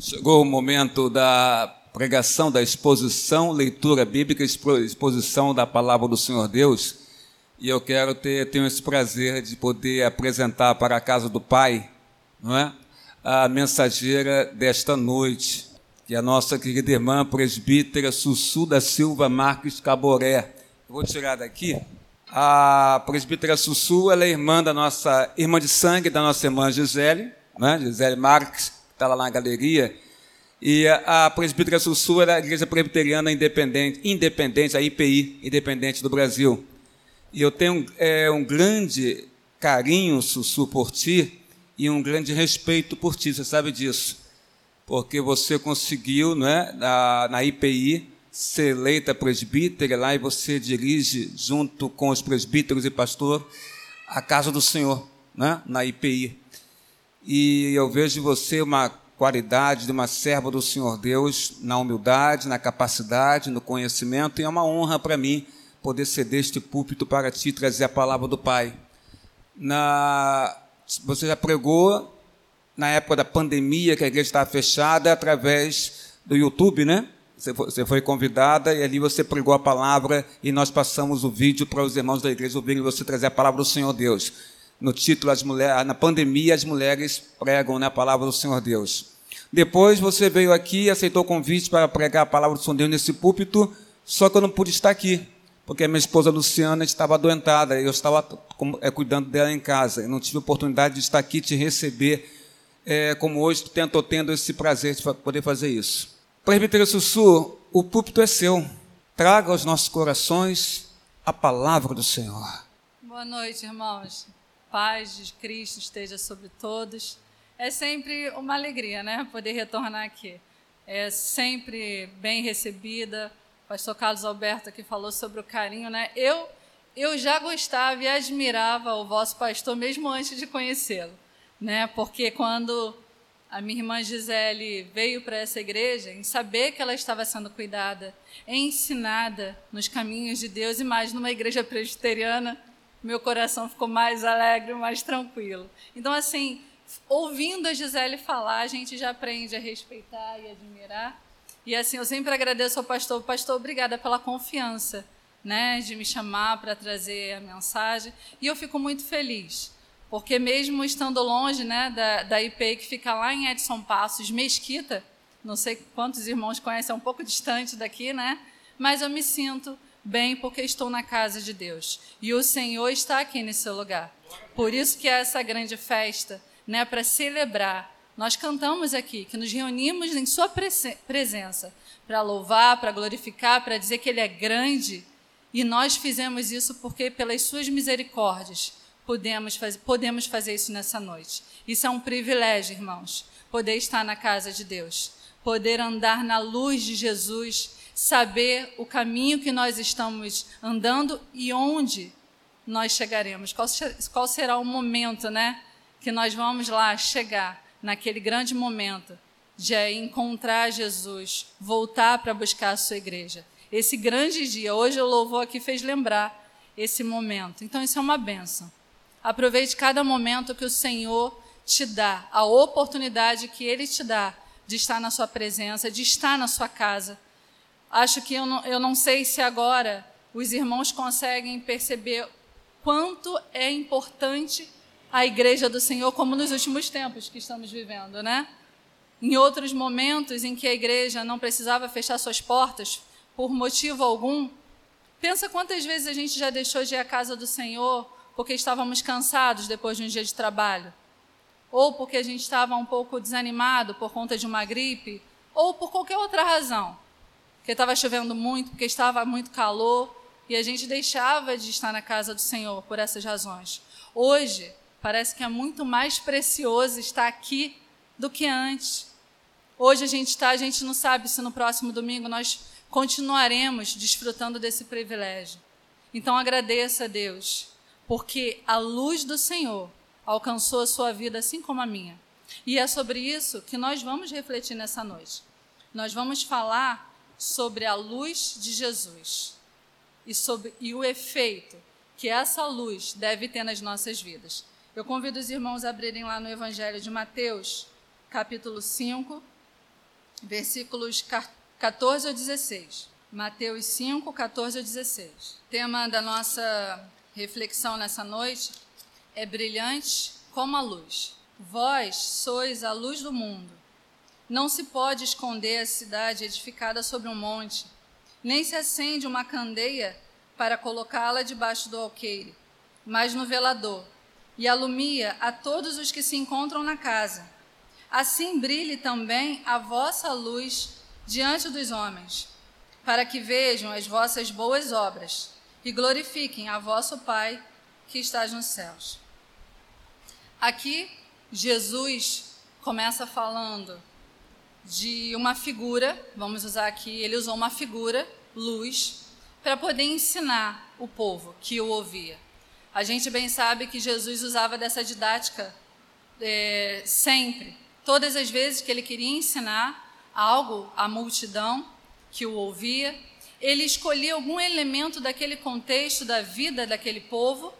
Chegou o momento da pregação, da exposição, leitura bíblica, exposição da palavra do Senhor Deus. E eu quero ter tenho esse prazer de poder apresentar para a casa do Pai, não é? A mensageira desta noite, que é a nossa querida irmã presbítera Sussu da Silva Marques Caboré. Vou tirar daqui. A presbítera Sussu, ela é irmã da nossa irmã de sangue, da nossa irmã Gisele, né? Gisele Marques, está lá na galeria, e a presbítera Sussu era a Igreja Presbiteriana Independente, independente, a IPI, independente do Brasil. E eu tenho é, um grande carinho, Sussu, por ti e um grande respeito por ti, você sabe disso. Porque você conseguiu, né, na, na IPI, ser eleita presbítera lá e você dirige, junto com os presbíteros e pastor, a casa do Senhor, né, na IPI. E eu vejo em você uma qualidade de uma serva do Senhor Deus na humildade, na capacidade, no conhecimento, e é uma honra para mim poder ser deste púlpito para ti trazer a palavra do Pai. Na, você já pregou na época da pandemia, que a igreja estava fechada, através do YouTube, né? Você foi convidada e ali você pregou a palavra e nós passamos o vídeo para os irmãos da igreja ouvirem você trazer a palavra do Senhor Deus no título as mulheres, na pandemia as mulheres pregam né, a palavra do Senhor Deus. Depois você veio aqui e aceitou o convite para pregar a palavra do Senhor Deus nesse púlpito, só que eu não pude estar aqui, porque a minha esposa Luciana estava adoentada, e eu estava é, cuidando dela em casa, eu não tive oportunidade de estar aqui te receber, é, como hoje estou tendo esse prazer de poder fazer isso. Presbítero Sussu, o púlpito é seu, traga aos nossos corações a palavra do Senhor. Boa noite, irmãos paz de Cristo esteja sobre todos. É sempre uma alegria, né? Poder retornar aqui. É sempre bem recebida. O pastor Carlos Alberto aqui falou sobre o carinho, né? Eu, eu já gostava e admirava o vosso pastor mesmo antes de conhecê-lo, né? Porque quando a minha irmã Gisele veio para essa igreja, em saber que ela estava sendo cuidada, ensinada nos caminhos de Deus, e mais numa igreja presbiteriana, meu coração ficou mais alegre, mais tranquilo. Então, assim, ouvindo a Gisele falar, a gente já aprende a respeitar e admirar. E assim, eu sempre agradeço ao pastor. Pastor, obrigada pela confiança, né, de me chamar para trazer a mensagem. E eu fico muito feliz, porque mesmo estando longe, né, da, da IP que fica lá em Edson Passos, Mesquita, não sei quantos irmãos conhecem, é um pouco distante daqui, né, mas eu me sinto bem porque estou na casa de Deus. E o Senhor está aqui nesse lugar. Por isso que é essa grande festa, né, para celebrar. Nós cantamos aqui que nos reunimos em sua presença para louvar, para glorificar, para dizer que ele é grande. E nós fizemos isso porque pelas suas misericórdias podemos fazer, podemos fazer isso nessa noite. Isso é um privilégio, irmãos, poder estar na casa de Deus, poder andar na luz de Jesus saber o caminho que nós estamos andando e onde nós chegaremos. Qual, qual será o momento, né, que nós vamos lá chegar naquele grande momento de encontrar Jesus, voltar para buscar a sua igreja. Esse grande dia, hoje o louvor aqui fez lembrar esse momento. Então isso é uma benção. Aproveite cada momento que o Senhor te dá, a oportunidade que ele te dá de estar na sua presença, de estar na sua casa Acho que eu não, eu não sei se agora os irmãos conseguem perceber quanto é importante a igreja do Senhor, como nos últimos tempos que estamos vivendo, né? Em outros momentos em que a igreja não precisava fechar suas portas por motivo algum, pensa quantas vezes a gente já deixou de ir à casa do Senhor porque estávamos cansados depois de um dia de trabalho, ou porque a gente estava um pouco desanimado por conta de uma gripe, ou por qualquer outra razão porque estava chovendo muito, porque estava muito calor, e a gente deixava de estar na casa do Senhor por essas razões. Hoje, parece que é muito mais precioso estar aqui do que antes. Hoje a gente está, a gente não sabe se no próximo domingo nós continuaremos desfrutando desse privilégio. Então agradeça a Deus, porque a luz do Senhor alcançou a sua vida assim como a minha. E é sobre isso que nós vamos refletir nessa noite. Nós vamos falar sobre a luz de Jesus e, sobre, e o efeito que essa luz deve ter nas nossas vidas. Eu convido os irmãos a abrirem lá no Evangelho de Mateus, capítulo 5, versículos 14 a 16. Mateus 5, 14 a 16. O tema da nossa reflexão nessa noite é brilhante como a luz. Vós sois a luz do mundo. Não se pode esconder a cidade edificada sobre um monte, nem se acende uma candeia para colocá-la debaixo do alqueire, mas no velador, e alumia a todos os que se encontram na casa. Assim brilhe também a vossa luz diante dos homens, para que vejam as vossas boas obras e glorifiquem a vosso Pai que está nos céus. Aqui, Jesus começa falando de uma figura, vamos usar aqui, ele usou uma figura, luz, para poder ensinar o povo que o ouvia. A gente bem sabe que Jesus usava dessa didática é, sempre, todas as vezes que ele queria ensinar algo à multidão que o ouvia, ele escolhia algum elemento daquele contexto da vida daquele povo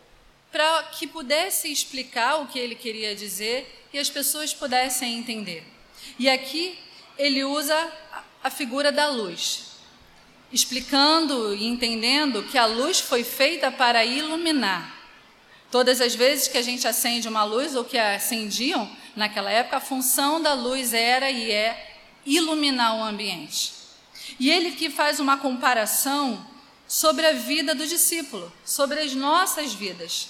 para que pudesse explicar o que ele queria dizer e as pessoas pudessem entender. E aqui ele usa a figura da luz, explicando e entendendo que a luz foi feita para iluminar. Todas as vezes que a gente acende uma luz, ou que acendiam naquela época, a função da luz era e é iluminar o ambiente. E ele que faz uma comparação sobre a vida do discípulo, sobre as nossas vidas.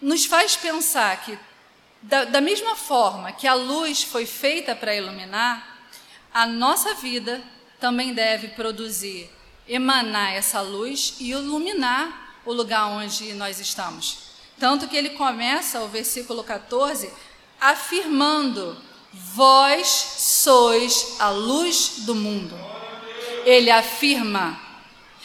Nos faz pensar que da, da mesma forma que a luz foi feita para iluminar, a nossa vida também deve produzir, emanar essa luz e iluminar o lugar onde nós estamos. Tanto que ele começa o versículo 14 afirmando: Vós sois a luz do mundo. Ele afirma.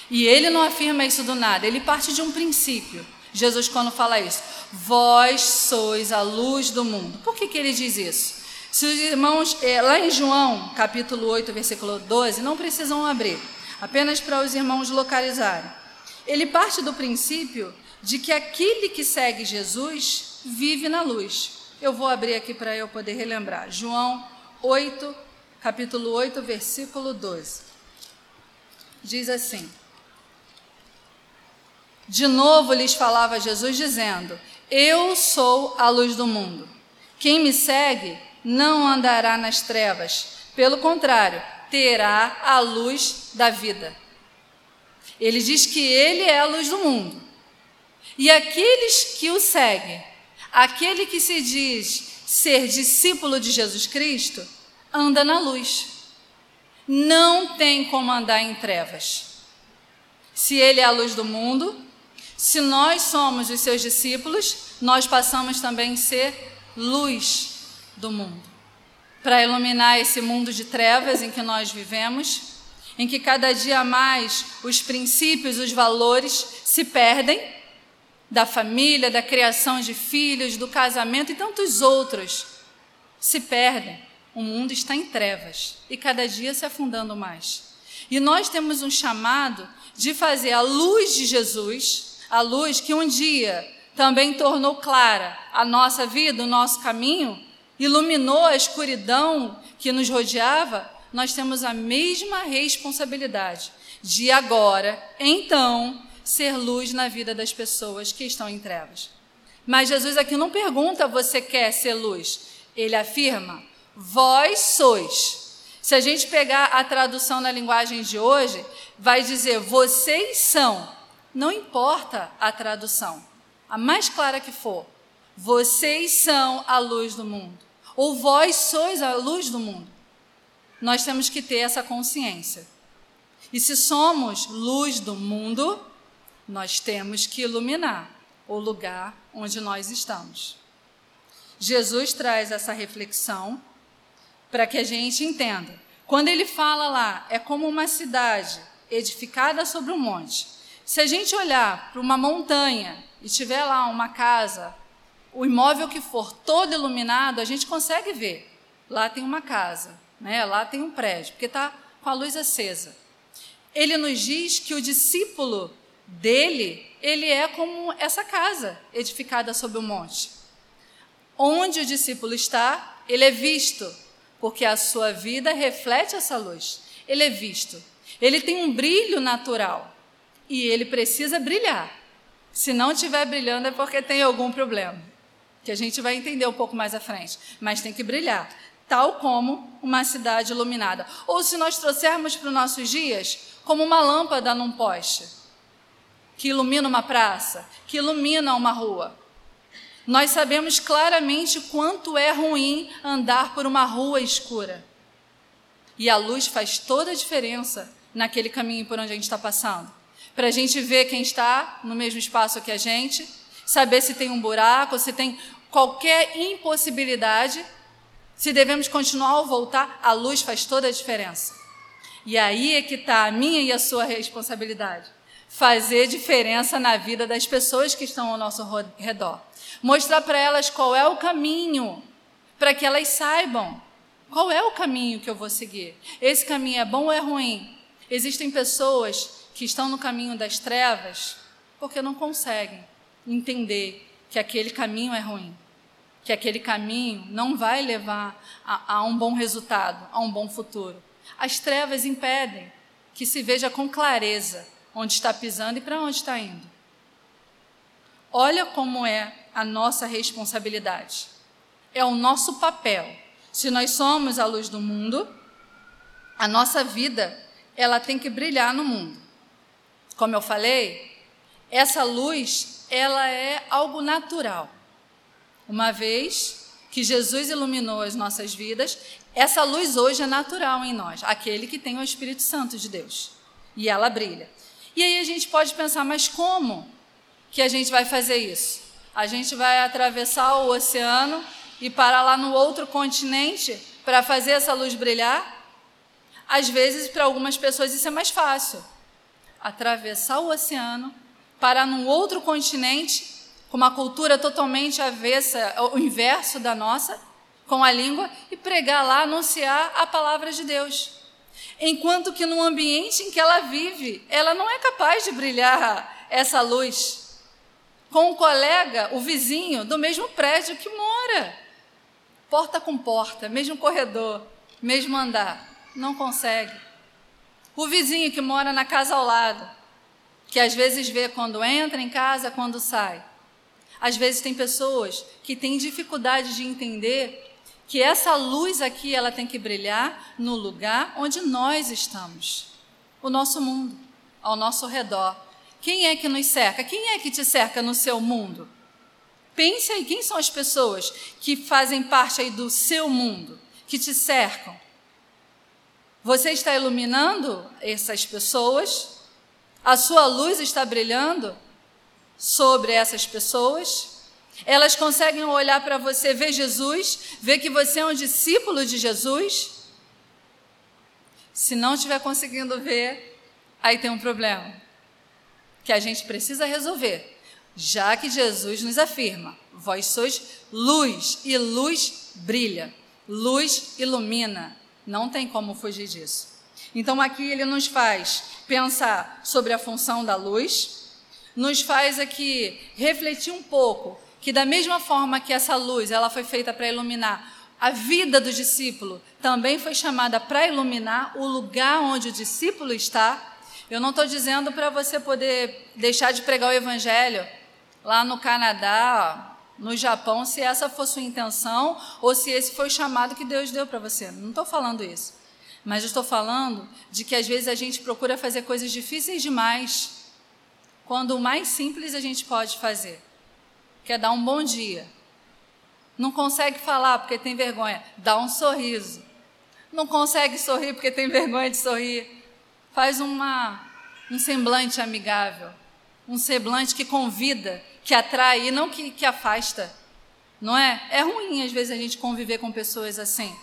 E ele não afirma isso do nada, ele parte de um princípio. Jesus, quando fala isso, vós sois a luz do mundo. Por que, que ele diz isso? Se os irmãos, é, lá em João, capítulo 8, versículo 12, não precisam abrir, apenas para os irmãos localizarem. Ele parte do princípio de que aquele que segue Jesus vive na luz. Eu vou abrir aqui para eu poder relembrar. João 8, capítulo 8, versículo 12. Diz assim: de novo lhes falava Jesus, dizendo: Eu sou a luz do mundo. Quem me segue não andará nas trevas, pelo contrário, terá a luz da vida. Ele diz que ele é a luz do mundo. E aqueles que o seguem, aquele que se diz ser discípulo de Jesus Cristo, anda na luz. Não tem como andar em trevas. Se ele é a luz do mundo, se nós somos os seus discípulos, nós passamos também a ser luz do mundo. Para iluminar esse mundo de trevas em que nós vivemos, em que cada dia mais os princípios, os valores se perdem da família, da criação de filhos, do casamento e tantos outros se perdem. O mundo está em trevas e cada dia se afundando mais. E nós temos um chamado de fazer a luz de Jesus a luz que um dia também tornou clara a nossa vida, o nosso caminho, iluminou a escuridão que nos rodeava, nós temos a mesma responsabilidade de agora, então, ser luz na vida das pessoas que estão em trevas. Mas Jesus aqui não pergunta: você quer ser luz? Ele afirma: vós sois. Se a gente pegar a tradução na linguagem de hoje, vai dizer: vocês são não importa a tradução, a mais clara que for. Vocês são a luz do mundo. Ou vós sois a luz do mundo. Nós temos que ter essa consciência. E se somos luz do mundo, nós temos que iluminar o lugar onde nós estamos. Jesus traz essa reflexão para que a gente entenda. Quando ele fala lá, é como uma cidade edificada sobre um monte. Se a gente olhar para uma montanha e tiver lá uma casa, o imóvel que for todo iluminado, a gente consegue ver. Lá tem uma casa, né? lá tem um prédio, porque está com a luz acesa. Ele nos diz que o discípulo dele, ele é como essa casa edificada sobre o monte. Onde o discípulo está, ele é visto porque a sua vida reflete essa luz. Ele é visto. Ele tem um brilho natural e ele precisa brilhar. Se não estiver brilhando é porque tem algum problema, que a gente vai entender um pouco mais à frente. Mas tem que brilhar, tal como uma cidade iluminada. Ou se nós trouxermos para os nossos dias, como uma lâmpada num poste, que ilumina uma praça, que ilumina uma rua. Nós sabemos claramente quanto é ruim andar por uma rua escura. E a luz faz toda a diferença naquele caminho por onde a gente está passando. Para a gente ver quem está no mesmo espaço que a gente, saber se tem um buraco, se tem qualquer impossibilidade, se devemos continuar ou voltar, a luz faz toda a diferença. E aí é que está a minha e a sua responsabilidade. Fazer diferença na vida das pessoas que estão ao nosso redor. Mostrar para elas qual é o caminho, para que elas saibam qual é o caminho que eu vou seguir. Esse caminho é bom ou é ruim? Existem pessoas que estão no caminho das trevas porque não conseguem entender que aquele caminho é ruim, que aquele caminho não vai levar a, a um bom resultado, a um bom futuro. As trevas impedem que se veja com clareza onde está pisando e para onde está indo. Olha como é a nossa responsabilidade. É o nosso papel. Se nós somos a luz do mundo, a nossa vida ela tem que brilhar no mundo. Como eu falei, essa luz ela é algo natural. Uma vez que Jesus iluminou as nossas vidas, essa luz hoje é natural em nós, aquele que tem o Espírito Santo de Deus. E ela brilha. E aí a gente pode pensar, mas como que a gente vai fazer isso? A gente vai atravessar o oceano e parar lá no outro continente para fazer essa luz brilhar? Às vezes, para algumas pessoas, isso é mais fácil. Atravessar o oceano, parar num outro continente, com uma cultura totalmente avessa, o inverso da nossa, com a língua, e pregar lá, anunciar a palavra de Deus. Enquanto que no ambiente em que ela vive, ela não é capaz de brilhar essa luz. Com o colega, o vizinho do mesmo prédio que mora, porta com porta, mesmo corredor, mesmo andar não consegue. O vizinho que mora na casa ao lado, que às vezes vê quando entra em casa, quando sai. Às vezes tem pessoas que têm dificuldade de entender que essa luz aqui ela tem que brilhar no lugar onde nós estamos, o nosso mundo, ao nosso redor. Quem é que nos cerca? Quem é que te cerca no seu mundo? Pense aí, quem são as pessoas que fazem parte aí do seu mundo, que te cercam? Você está iluminando essas pessoas? A sua luz está brilhando sobre essas pessoas? Elas conseguem olhar para você, ver Jesus, ver que você é um discípulo de Jesus? Se não estiver conseguindo ver, aí tem um problema que a gente precisa resolver, já que Jesus nos afirma: vós sois luz e luz brilha, luz ilumina. Não tem como fugir disso. Então aqui ele nos faz pensar sobre a função da luz, nos faz aqui refletir um pouco que da mesma forma que essa luz ela foi feita para iluminar a vida do discípulo, também foi chamada para iluminar o lugar onde o discípulo está. Eu não estou dizendo para você poder deixar de pregar o evangelho lá no Canadá, no Japão se essa for sua intenção ou se esse foi o chamado que Deus deu para você. Não estou falando isso. Mas estou falando de que às vezes a gente procura fazer coisas difíceis demais, quando o mais simples a gente pode fazer, que é dar um bom dia. Não consegue falar porque tem vergonha, dá um sorriso. Não consegue sorrir porque tem vergonha de sorrir, faz uma, um semblante amigável, um semblante que convida que atrai e não que, que afasta. Não é? É ruim, às vezes, a gente conviver com pessoas assim.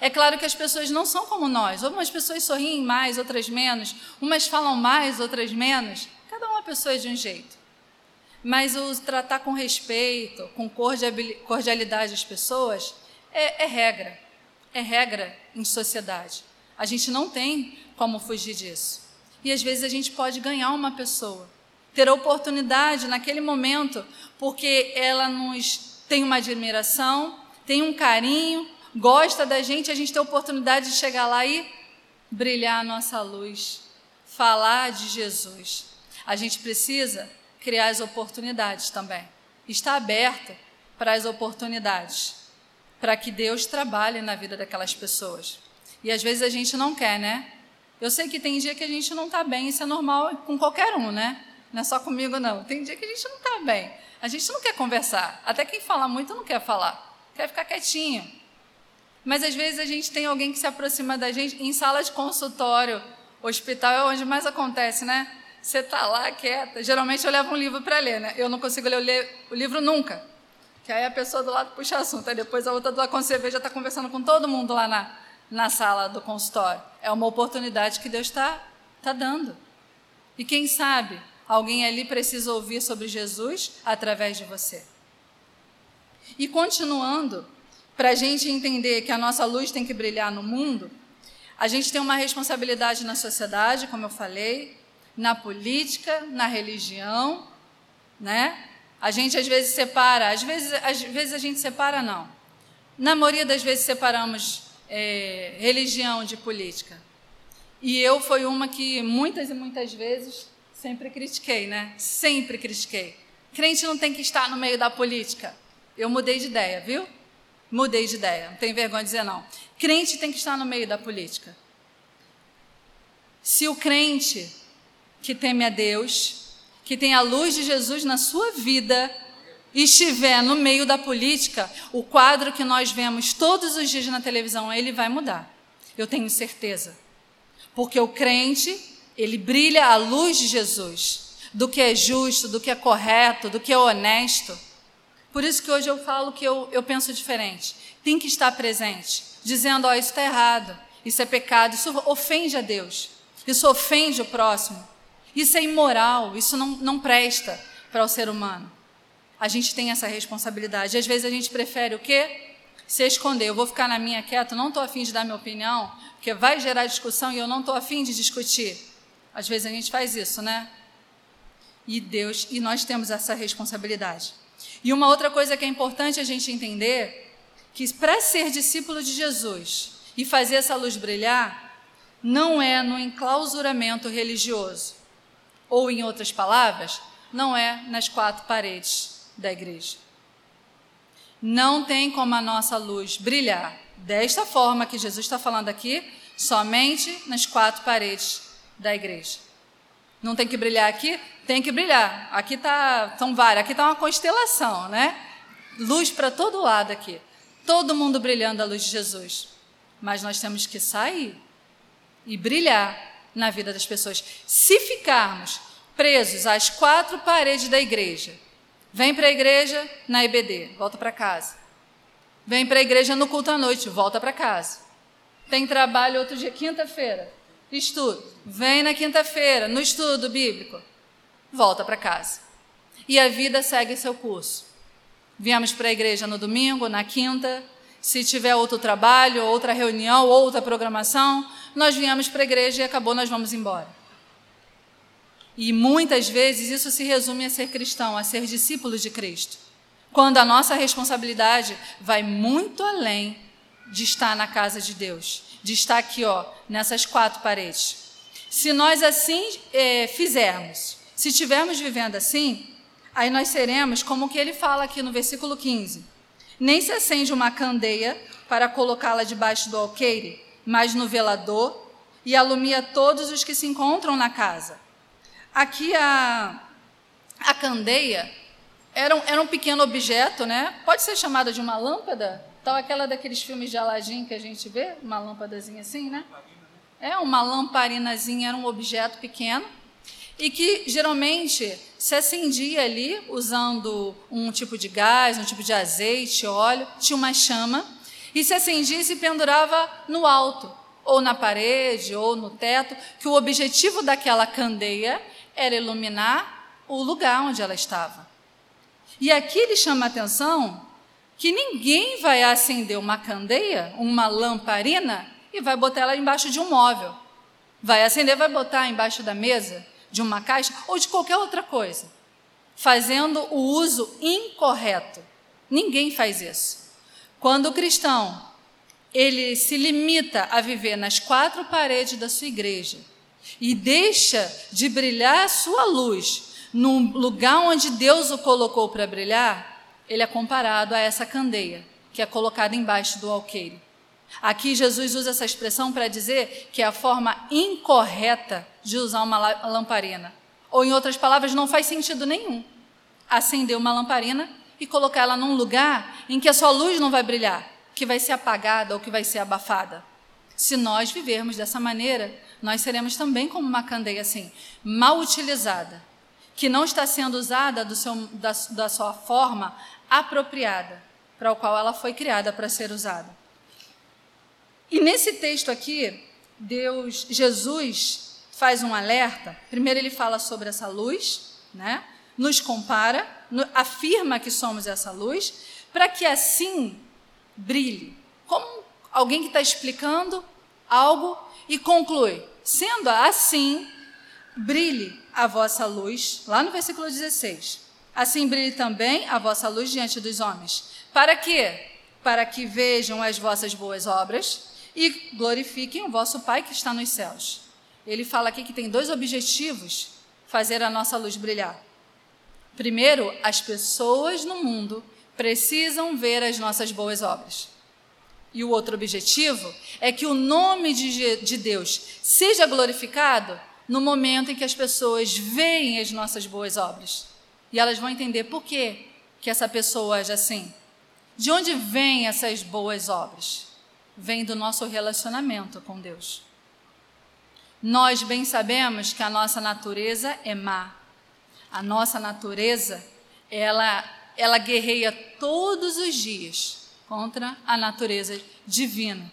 É claro que as pessoas não são como nós. Algumas pessoas sorriem mais, outras menos. Umas falam mais, outras menos. Cada uma pessoa é de um jeito. Mas o tratar com respeito, com cordialidade as pessoas, é, é regra. É regra em sociedade. A gente não tem como fugir disso. E às vezes a gente pode ganhar uma pessoa ter a oportunidade naquele momento, porque ela nos tem uma admiração, tem um carinho, gosta da gente, a gente tem a oportunidade de chegar lá e brilhar a nossa luz, falar de Jesus. A gente precisa criar as oportunidades também. Está aberto para as oportunidades, para que Deus trabalhe na vida daquelas pessoas. E às vezes a gente não quer, né? Eu sei que tem dia que a gente não está bem, isso é normal com qualquer um, né? Não é só comigo, não. Tem dia que a gente não está bem. A gente não quer conversar. Até quem fala muito não quer falar. Quer ficar quietinho. Mas às vezes a gente tem alguém que se aproxima da gente em sala de consultório, hospital é onde mais acontece, né? Você está lá quieta. Geralmente eu levo um livro para ler, né? Eu não consigo ler o livro nunca. Que aí a pessoa do lado puxa assunto, aí depois a outra do lado, vê, já está conversando com todo mundo lá na, na sala do consultório. É uma oportunidade que Deus está tá dando. E quem sabe alguém ali precisa ouvir sobre Jesus através de você. E continuando, para a gente entender que a nossa luz tem que brilhar no mundo, a gente tem uma responsabilidade na sociedade, como eu falei, na política, na religião, né? A gente às vezes separa, às vezes, às vezes a gente separa não. Na maioria das vezes separamos é, religião de política. E eu fui uma que muitas e muitas vezes sempre critiquei, né? Sempre critiquei. Crente não tem que estar no meio da política. Eu mudei de ideia, viu? Mudei de ideia, não tem vergonha de dizer não. Crente tem que estar no meio da política. Se o crente que teme a Deus, que tem a luz de Jesus na sua vida, estiver no meio da política, o quadro que nós vemos todos os dias na televisão, ele vai mudar. Eu tenho certeza. Porque o crente, ele brilha a luz de Jesus, do que é justo, do que é correto, do que é honesto. Por isso que hoje eu falo que eu, eu penso diferente. Tem que estar presente, dizendo: ó, oh, isso está errado, isso é pecado, isso ofende a Deus, isso ofende o próximo, isso é imoral, isso não, não presta para o ser humano. A gente tem essa responsabilidade. Às vezes a gente prefere o quê? Se esconder. Eu vou ficar na minha quieta, não estou afim de dar minha opinião, porque vai gerar discussão e eu não estou afim de discutir. Às vezes a gente faz isso, né? E Deus, e nós temos essa responsabilidade. E uma outra coisa que é importante a gente entender, que para ser discípulo de Jesus e fazer essa luz brilhar, não é no enclausuramento religioso. Ou, em outras palavras, não é nas quatro paredes da igreja. Não tem como a nossa luz brilhar desta forma que Jesus está falando aqui, somente nas quatro paredes da igreja. Não tem que brilhar aqui? Tem que brilhar. Aqui tá, são várias, aqui está uma constelação, né? Luz para todo lado aqui. Todo mundo brilhando a luz de Jesus. Mas nós temos que sair e brilhar na vida das pessoas. Se ficarmos presos às quatro paredes da igreja, vem para a igreja na EBD, volta para casa. Vem para a igreja no culto à noite, volta para casa. Tem trabalho outro dia, quinta-feira, estudo. Vem na quinta-feira, no estudo bíblico. Volta para casa. E a vida segue seu curso. Viemos para a igreja no domingo, na quinta. Se tiver outro trabalho, outra reunião, outra programação, nós viemos para a igreja e acabou, nós vamos embora. E muitas vezes isso se resume a ser cristão, a ser discípulo de Cristo. Quando a nossa responsabilidade vai muito além de estar na casa de Deus, de estar aqui, ó, nessas quatro paredes. Se nós assim é, fizermos, se estivermos vivendo assim, aí nós seremos como que ele fala aqui no versículo 15: Nem se acende uma candeia para colocá-la debaixo do alqueire, mas no velador, e alumia todos os que se encontram na casa. Aqui a, a candeia era um, era um pequeno objeto, né? Pode ser chamada de uma lâmpada, tal aquela daqueles filmes de Aladim que a gente vê, uma lâmpadazinha assim, né? É, uma lamparinazinha, era um objeto pequeno e que geralmente se acendia ali usando um tipo de gás, um tipo de azeite, óleo, tinha uma chama e se acendia e se pendurava no alto, ou na parede, ou no teto, que o objetivo daquela candeia era iluminar o lugar onde ela estava. E aqui ele chama a atenção que ninguém vai acender uma candeia, uma lamparina, e vai botar ela embaixo de um móvel. Vai acender, vai botar embaixo da mesa, de uma caixa ou de qualquer outra coisa, fazendo o uso incorreto. Ninguém faz isso. Quando o cristão ele se limita a viver nas quatro paredes da sua igreja e deixa de brilhar a sua luz num lugar onde Deus o colocou para brilhar, ele é comparado a essa candeia que é colocada embaixo do alqueire. Aqui Jesus usa essa expressão para dizer que é a forma incorreta de usar uma lamparina. Ou, em outras palavras, não faz sentido nenhum acender uma lamparina e colocar ela num lugar em que a sua luz não vai brilhar, que vai ser apagada ou que vai ser abafada. Se nós vivermos dessa maneira, nós seremos também como uma candeia assim, mal utilizada, que não está sendo usada seu, da, da sua forma apropriada, para o qual ela foi criada para ser usada. E nesse texto aqui, Deus, Jesus faz um alerta. Primeiro ele fala sobre essa luz, né? Nos compara, afirma que somos essa luz, para que assim brilhe. Como alguém que está explicando algo e conclui: sendo assim, brilhe a vossa luz, lá no versículo 16. Assim brilhe também a vossa luz diante dos homens. Para quê? Para que vejam as vossas boas obras e glorifiquem o vosso Pai que está nos céus. Ele fala aqui que tem dois objetivos fazer a nossa luz brilhar. Primeiro, as pessoas no mundo precisam ver as nossas boas obras. E o outro objetivo é que o nome de, de Deus seja glorificado no momento em que as pessoas veem as nossas boas obras. E elas vão entender por que, que essa pessoa age assim. De onde vêm essas boas obras? vem do nosso relacionamento com Deus. Nós bem sabemos que a nossa natureza é má. A nossa natureza, ela, ela guerreia todos os dias contra a natureza divina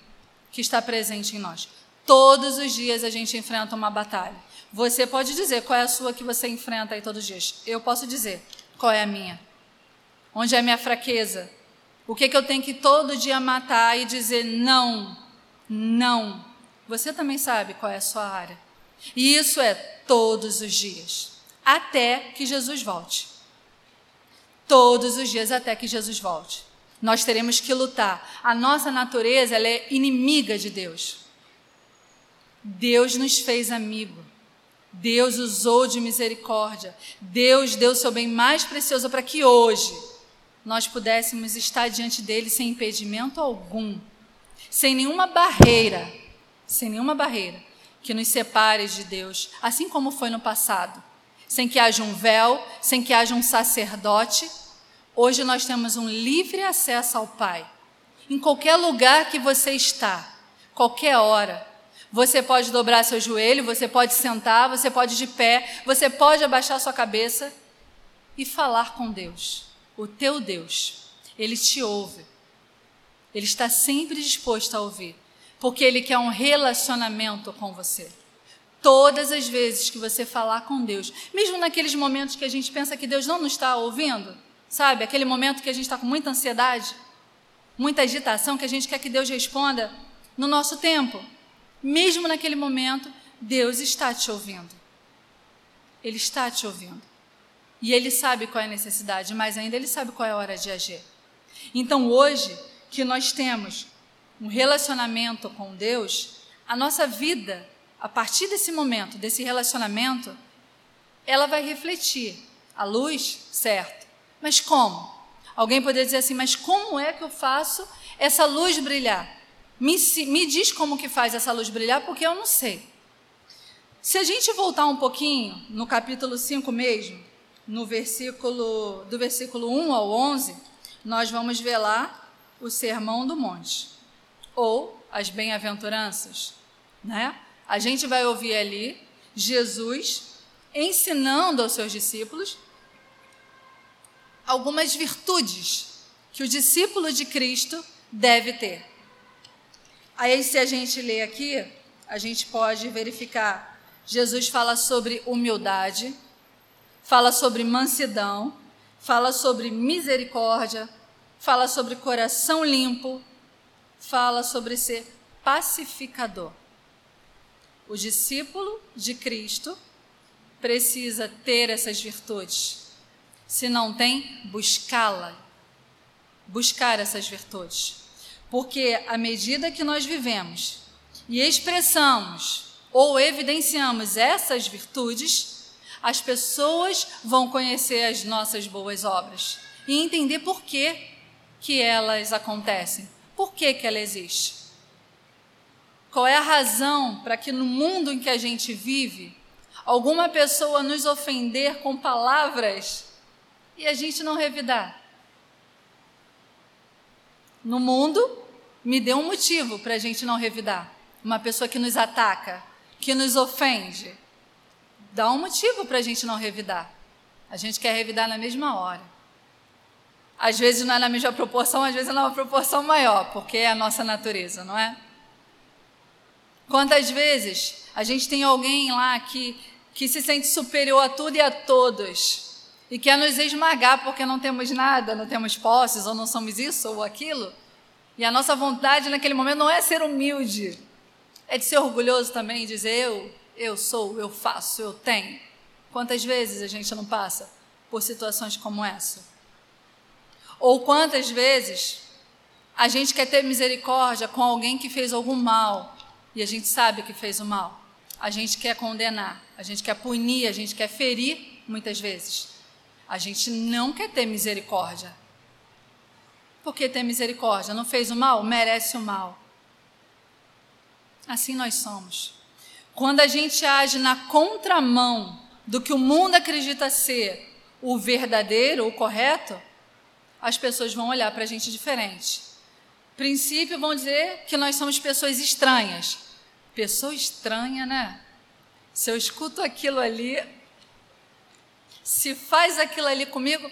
que está presente em nós. Todos os dias a gente enfrenta uma batalha. Você pode dizer qual é a sua que você enfrenta aí todos os dias. Eu posso dizer qual é a minha. Onde é a minha fraqueza? O que, que eu tenho que todo dia matar e dizer não, não? Você também sabe qual é a sua área. E isso é todos os dias, até que Jesus volte. Todos os dias até que Jesus volte. Nós teremos que lutar. A nossa natureza ela é inimiga de Deus. Deus nos fez amigo. Deus usou de misericórdia. Deus deu seu bem mais precioso para que hoje nós pudéssemos estar diante dele sem impedimento algum, sem nenhuma barreira, sem nenhuma barreira que nos separe de Deus, assim como foi no passado, sem que haja um véu, sem que haja um sacerdote. Hoje nós temos um livre acesso ao Pai. Em qualquer lugar que você está, qualquer hora, você pode dobrar seu joelho, você pode sentar, você pode ir de pé, você pode abaixar sua cabeça e falar com Deus o teu Deus, ele te ouve. Ele está sempre disposto a ouvir, porque ele quer um relacionamento com você. Todas as vezes que você falar com Deus, mesmo naqueles momentos que a gente pensa que Deus não nos está ouvindo, sabe? Aquele momento que a gente está com muita ansiedade, muita agitação, que a gente quer que Deus responda no nosso tempo. Mesmo naquele momento, Deus está te ouvindo. Ele está te ouvindo. E ele sabe qual é a necessidade, mas ainda ele sabe qual é a hora de agir. Então, hoje que nós temos um relacionamento com Deus, a nossa vida, a partir desse momento, desse relacionamento, ela vai refletir a luz, certo. Mas como? Alguém poderia dizer assim, mas como é que eu faço essa luz brilhar? Me, me diz como que faz essa luz brilhar, porque eu não sei. Se a gente voltar um pouquinho, no capítulo 5 mesmo, no versículo do versículo 1 ao 11, nós vamos ver lá o Sermão do Monte ou as bem-aventuranças, né? A gente vai ouvir ali Jesus ensinando aos seus discípulos algumas virtudes que o discípulo de Cristo deve ter. Aí, se a gente ler aqui, a gente pode verificar. Jesus fala sobre humildade, fala sobre mansidão, fala sobre misericórdia, fala sobre coração limpo, fala sobre ser pacificador. O discípulo de Cristo precisa ter essas virtudes. Se não tem, buscá-la. Buscar essas virtudes. Porque à medida que nós vivemos e expressamos ou evidenciamos essas virtudes, as pessoas vão conhecer as nossas boas obras e entender por que, que elas acontecem, por que, que ela existe. Qual é a razão para que no mundo em que a gente vive, alguma pessoa nos ofender com palavras e a gente não revidar? No mundo, me dê um motivo para a gente não revidar. Uma pessoa que nos ataca, que nos ofende, dá um motivo para a gente não revidar. A gente quer revidar na mesma hora. Às vezes não é na mesma proporção, às vezes é numa proporção maior, porque é a nossa natureza, não é? Quantas vezes a gente tem alguém lá que, que se sente superior a tudo e a todos e quer nos esmagar porque não temos nada, não temos posses, ou não somos isso ou aquilo? E a nossa vontade naquele momento não é ser humilde, é de ser orgulhoso também e dizer eu, eu sou, eu faço, eu tenho. Quantas vezes a gente não passa por situações como essa? Ou quantas vezes a gente quer ter misericórdia com alguém que fez algum mal e a gente sabe que fez o mal. A gente quer condenar, a gente quer punir, a gente quer ferir muitas vezes. A gente não quer ter misericórdia. Por que ter misericórdia? Não fez o mal? Merece o mal. Assim nós somos. Quando a gente age na contramão do que o mundo acredita ser o verdadeiro, o correto, as pessoas vão olhar para a gente diferente. Princípio vão dizer que nós somos pessoas estranhas. Pessoa estranha, né? Se eu escuto aquilo ali, se faz aquilo ali comigo,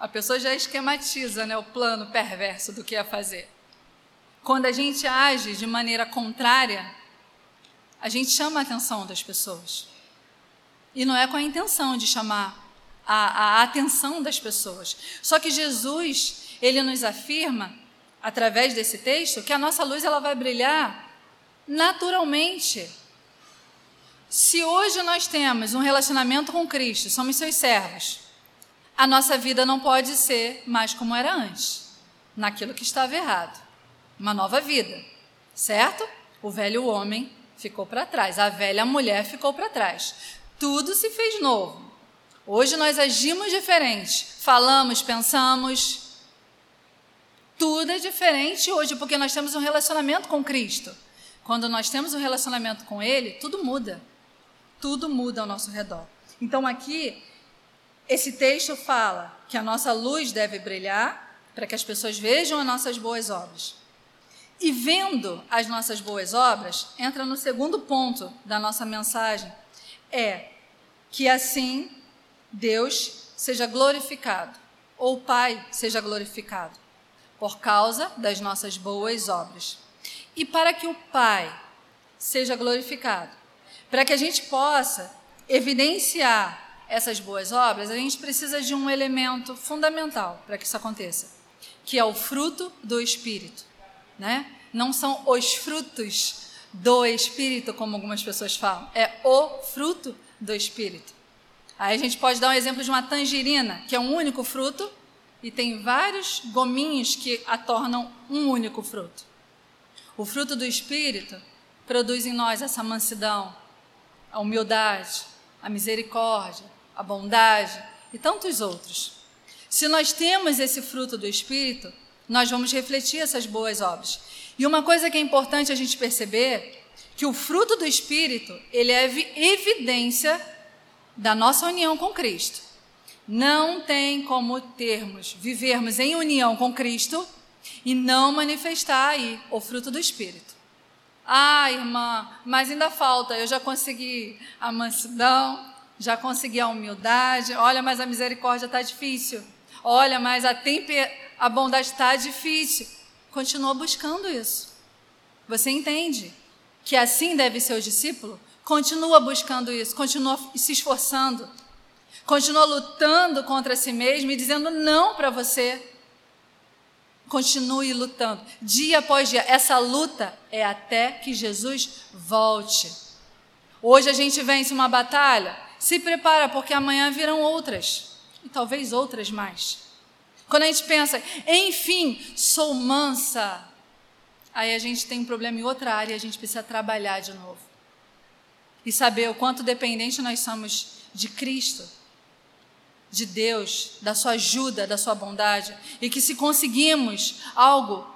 a pessoa já esquematiza né, o plano perverso do que ia fazer. Quando a gente age de maneira contrária, a gente chama a atenção das pessoas. E não é com a intenção de chamar a, a atenção das pessoas. Só que Jesus, ele nos afirma através desse texto, que a nossa luz ela vai brilhar naturalmente. Se hoje nós temos um relacionamento com Cristo, somos seus servos, a nossa vida não pode ser mais como era antes, naquilo que estava errado. Uma nova vida, certo? O velho homem ficou para trás, a velha mulher ficou para trás. Tudo se fez novo. Hoje nós agimos diferente, falamos, pensamos, tudo é diferente hoje, porque nós temos um relacionamento com Cristo. Quando nós temos um relacionamento com Ele, tudo muda. Tudo muda ao nosso redor. Então, aqui, esse texto fala que a nossa luz deve brilhar para que as pessoas vejam as nossas boas obras. E vendo as nossas boas obras, entra no segundo ponto da nossa mensagem: é que assim Deus seja glorificado, ou o Pai seja glorificado por causa das nossas boas obras. E para que o Pai seja glorificado, para que a gente possa evidenciar essas boas obras, a gente precisa de um elemento fundamental para que isso aconteça, que é o fruto do Espírito. Né? Não são os frutos do Espírito, como algumas pessoas falam, é o fruto do Espírito. Aí a gente pode dar um exemplo de uma tangerina, que é um único fruto, e tem vários gominhos que a tornam um único fruto. O fruto do Espírito produz em nós essa mansidão, a humildade, a misericórdia, a bondade e tantos outros. Se nós temos esse fruto do Espírito, nós vamos refletir essas boas obras. E uma coisa que é importante a gente perceber, que o fruto do Espírito, ele é evidência da nossa união com Cristo. Não tem como termos, vivermos em união com Cristo e não manifestar aí o fruto do Espírito. Ah, irmã, mas ainda falta. Eu já consegui a mansidão, já consegui a humildade. Olha, mas a misericórdia está difícil. Olha, mas a, temper, a bondade está difícil. Continua buscando isso. Você entende que assim deve ser o discípulo? Continua buscando isso, continua se esforçando Continua lutando contra si mesmo e dizendo não para você. Continue lutando, dia após dia. Essa luta é até que Jesus volte. Hoje a gente vence uma batalha, se prepara, porque amanhã virão outras, e talvez outras mais. Quando a gente pensa, enfim, sou mansa, aí a gente tem um problema em outra área e a gente precisa trabalhar de novo. E saber o quanto dependente nós somos de Cristo, de Deus, da sua ajuda, da sua bondade, e que se conseguimos algo,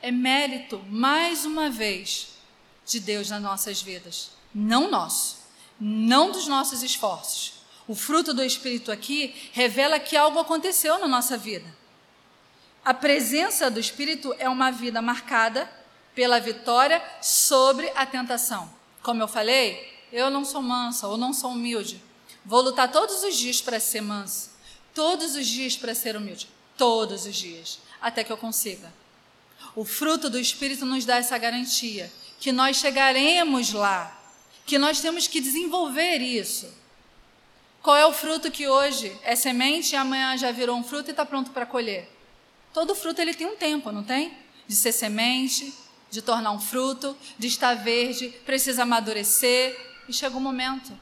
é mérito, mais uma vez, de Deus nas nossas vidas, não nosso, não dos nossos esforços. O fruto do Espírito aqui revela que algo aconteceu na nossa vida. A presença do Espírito é uma vida marcada pela vitória sobre a tentação. Como eu falei, eu não sou mansa ou não sou humilde. Vou lutar todos os dias para ser mansa, todos os dias para ser humilde, todos os dias, até que eu consiga. O fruto do Espírito nos dá essa garantia que nós chegaremos lá, que nós temos que desenvolver isso. Qual é o fruto que hoje é semente e amanhã já virou um fruto e está pronto para colher? Todo fruto ele tem um tempo, não tem? De ser semente, de tornar um fruto, de estar verde, precisa amadurecer e chega um momento.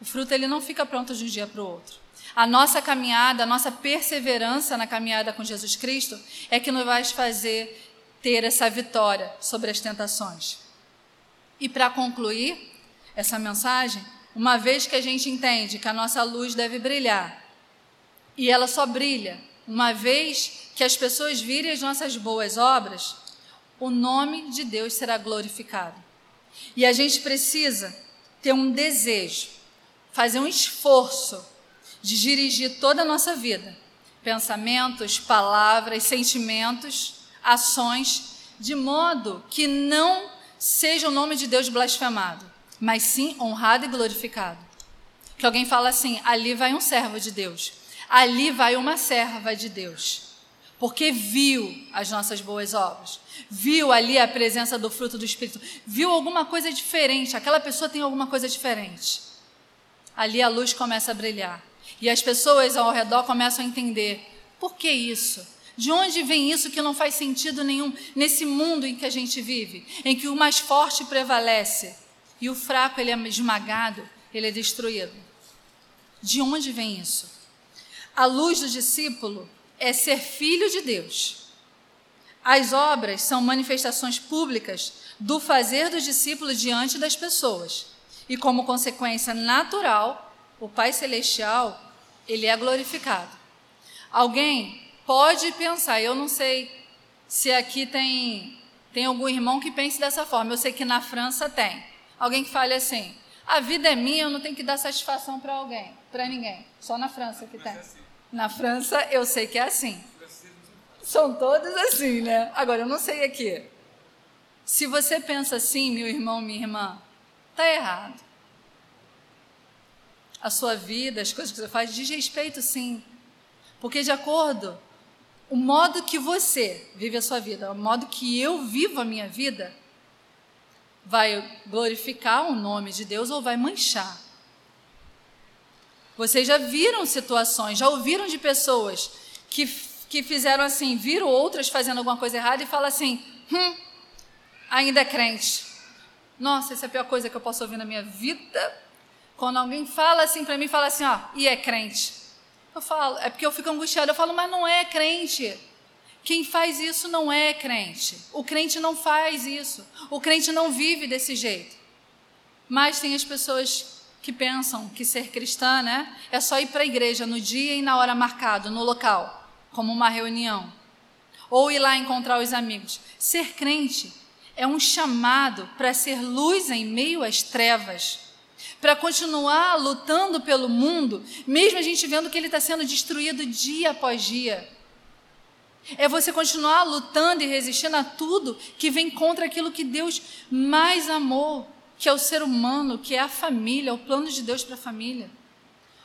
O fruto ele não fica pronto de um dia para o outro. A nossa caminhada, a nossa perseverança na caminhada com Jesus Cristo é que nos vai fazer ter essa vitória sobre as tentações. E para concluir essa mensagem, uma vez que a gente entende que a nossa luz deve brilhar, e ela só brilha uma vez que as pessoas virem as nossas boas obras, o nome de Deus será glorificado. E a gente precisa ter um desejo, fazer um esforço de dirigir toda a nossa vida, pensamentos, palavras, sentimentos, ações, de modo que não seja o nome de Deus blasfemado, mas sim honrado e glorificado. Que alguém fala assim: ali vai um servo de Deus, ali vai uma serva de Deus, porque viu as nossas boas obras, viu ali a presença do fruto do Espírito, viu alguma coisa diferente, aquela pessoa tem alguma coisa diferente. Ali a luz começa a brilhar e as pessoas ao redor começam a entender: por que isso? De onde vem isso que não faz sentido nenhum nesse mundo em que a gente vive, em que o mais forte prevalece e o fraco ele é esmagado, ele é destruído? De onde vem isso? A luz do discípulo é ser filho de Deus. As obras são manifestações públicas do fazer dos discípulos diante das pessoas. E como consequência natural, o Pai celestial, ele é glorificado. Alguém pode pensar. Eu não sei se aqui tem, tem algum irmão que pense dessa forma. Eu sei que na França tem. Alguém que fale assim: a vida é minha, eu não tenho que dar satisfação para alguém, para ninguém. Só na França que tem. É assim. Na França eu sei que é assim. São todos assim, né? Agora eu não sei aqui. Se você pensa assim, meu irmão, minha irmã, tá errado. A sua vida, as coisas que você faz, diz respeito sim. Porque de acordo o modo que você vive a sua vida, o modo que eu vivo a minha vida, vai glorificar o nome de Deus ou vai manchar. Vocês já viram situações, já ouviram de pessoas que, que fizeram assim, viram outras fazendo alguma coisa errada e falam assim: hum, ainda é crente. Nossa, essa é a pior coisa que eu posso ouvir na minha vida. Quando alguém fala assim para mim, fala assim: ó, e é crente. Eu falo, é porque eu fico angustiada. Eu falo, mas não é crente. Quem faz isso não é crente. O crente não faz isso. O crente não vive desse jeito. Mas tem as pessoas que pensam que ser cristã, né, é só ir para a igreja no dia e na hora marcado, no local, como uma reunião, ou ir lá encontrar os amigos. Ser crente é um chamado para ser luz em meio às trevas para continuar lutando pelo mundo, mesmo a gente vendo que ele está sendo destruído dia após dia. É você continuar lutando e resistindo a tudo que vem contra aquilo que Deus mais amou, que é o ser humano, que é a família, o plano de Deus para a família.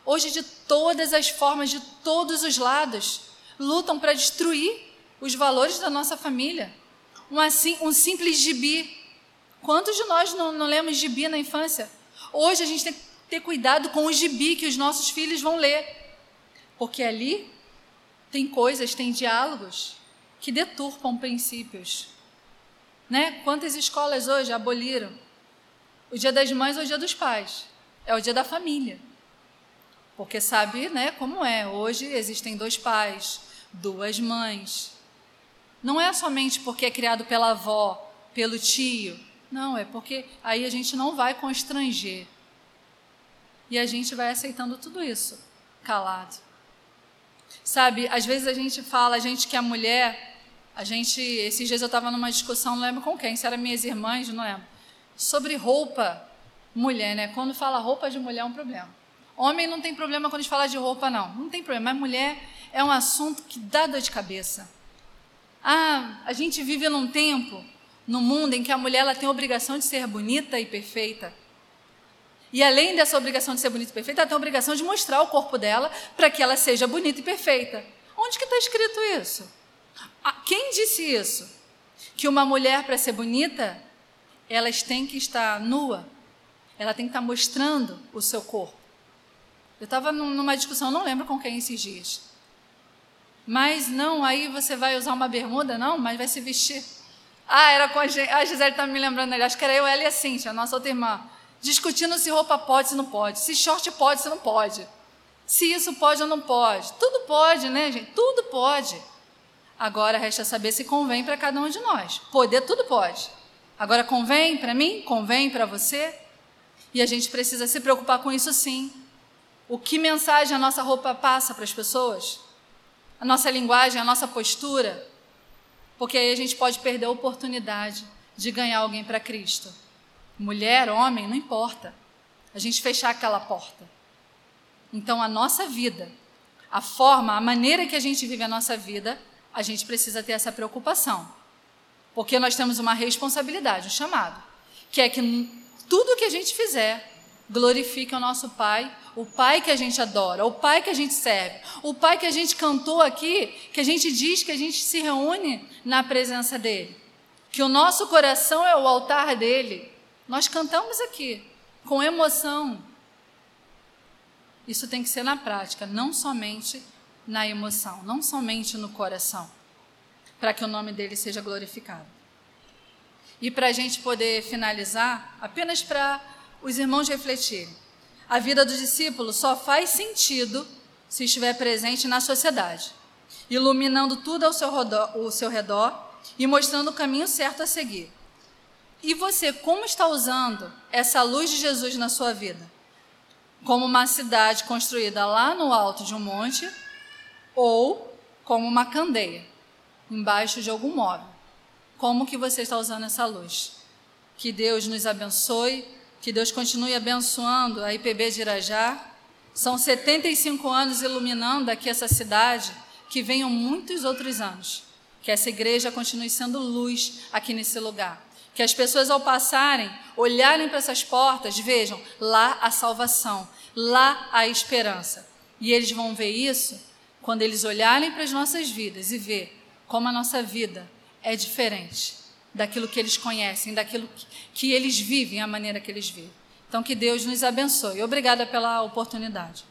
Hoje, de todas as formas, de todos os lados, lutam para destruir os valores da nossa família. Um, assim, um simples gibi. Quantos de nós não, não lemos gibi na infância? Hoje a gente tem que ter cuidado com o gibi que os nossos filhos vão ler, porque ali tem coisas, tem diálogos que deturpam princípios. Né? Quantas escolas hoje aboliram? O dia das mães ou o dia dos pais? É o dia da família. Porque sabe, né, como é. Hoje existem dois pais, duas mães. Não é somente porque é criado pela avó, pelo tio. Não, é porque aí a gente não vai constranger. E a gente vai aceitando tudo isso, calado. Sabe, às vezes a gente fala, a gente que é mulher, a gente, esses dias eu estava numa discussão, não lembro com quem, se eram minhas irmãs, não lembro, sobre roupa mulher, né? Quando fala roupa de mulher é um problema. Homem não tem problema quando a gente fala de roupa, não. Não tem problema. Mas mulher é um assunto que dá dor de cabeça. Ah, a gente vive num tempo, no mundo, em que a mulher ela tem a obrigação de ser bonita e perfeita. E além dessa obrigação de ser bonita e perfeita, ela tem a obrigação de mostrar o corpo dela para que ela seja bonita e perfeita. Onde que está escrito isso? Ah, quem disse isso? Que uma mulher, para ser bonita, elas têm que estar nua, ela tem que estar mostrando o seu corpo. Eu estava numa discussão, não lembro com quem esses dias. Mas não, aí você vai usar uma bermuda? Não, mas vai se vestir. Ah, era com a, a Gisele está me lembrando, acho que era eu, ela e a Cíntia, a nossa outra irmã discutindo se roupa pode, se não pode, se short pode, se não pode, se isso pode ou não pode. Tudo pode, né, gente? Tudo pode. Agora resta saber se convém para cada um de nós. Poder, tudo pode. Agora, convém para mim? Convém para você? E a gente precisa se preocupar com isso sim. O que mensagem a nossa roupa passa para as pessoas? A nossa linguagem, a nossa postura? Porque aí a gente pode perder a oportunidade de ganhar alguém para Cristo mulher, homem, não importa. A gente fechar aquela porta. Então, a nossa vida, a forma, a maneira que a gente vive a nossa vida, a gente precisa ter essa preocupação. Porque nós temos uma responsabilidade, um chamado, que é que tudo que a gente fizer glorifique o nosso Pai, o Pai que a gente adora, o Pai que a gente serve, o Pai que a gente cantou aqui, que a gente diz que a gente se reúne na presença dele. Que o nosso coração é o altar dele, nós cantamos aqui com emoção. Isso tem que ser na prática, não somente na emoção, não somente no coração, para que o nome dele seja glorificado. E para a gente poder finalizar, apenas para os irmãos refletirem. A vida do discípulo só faz sentido se estiver presente na sociedade, iluminando tudo ao seu redor, ao seu redor e mostrando o caminho certo a seguir. E você, como está usando essa luz de Jesus na sua vida? Como uma cidade construída lá no alto de um monte ou como uma candeia embaixo de algum móvel? Como que você está usando essa luz? Que Deus nos abençoe, que Deus continue abençoando a IPB de Irajá. São 75 anos iluminando aqui essa cidade, que venham muitos outros anos. Que essa igreja continue sendo luz aqui nesse lugar. Que as pessoas, ao passarem, olharem para essas portas, vejam lá a salvação, lá a esperança. E eles vão ver isso quando eles olharem para as nossas vidas e ver como a nossa vida é diferente daquilo que eles conhecem, daquilo que eles vivem, a maneira que eles vivem. Então, que Deus nos abençoe. Obrigada pela oportunidade.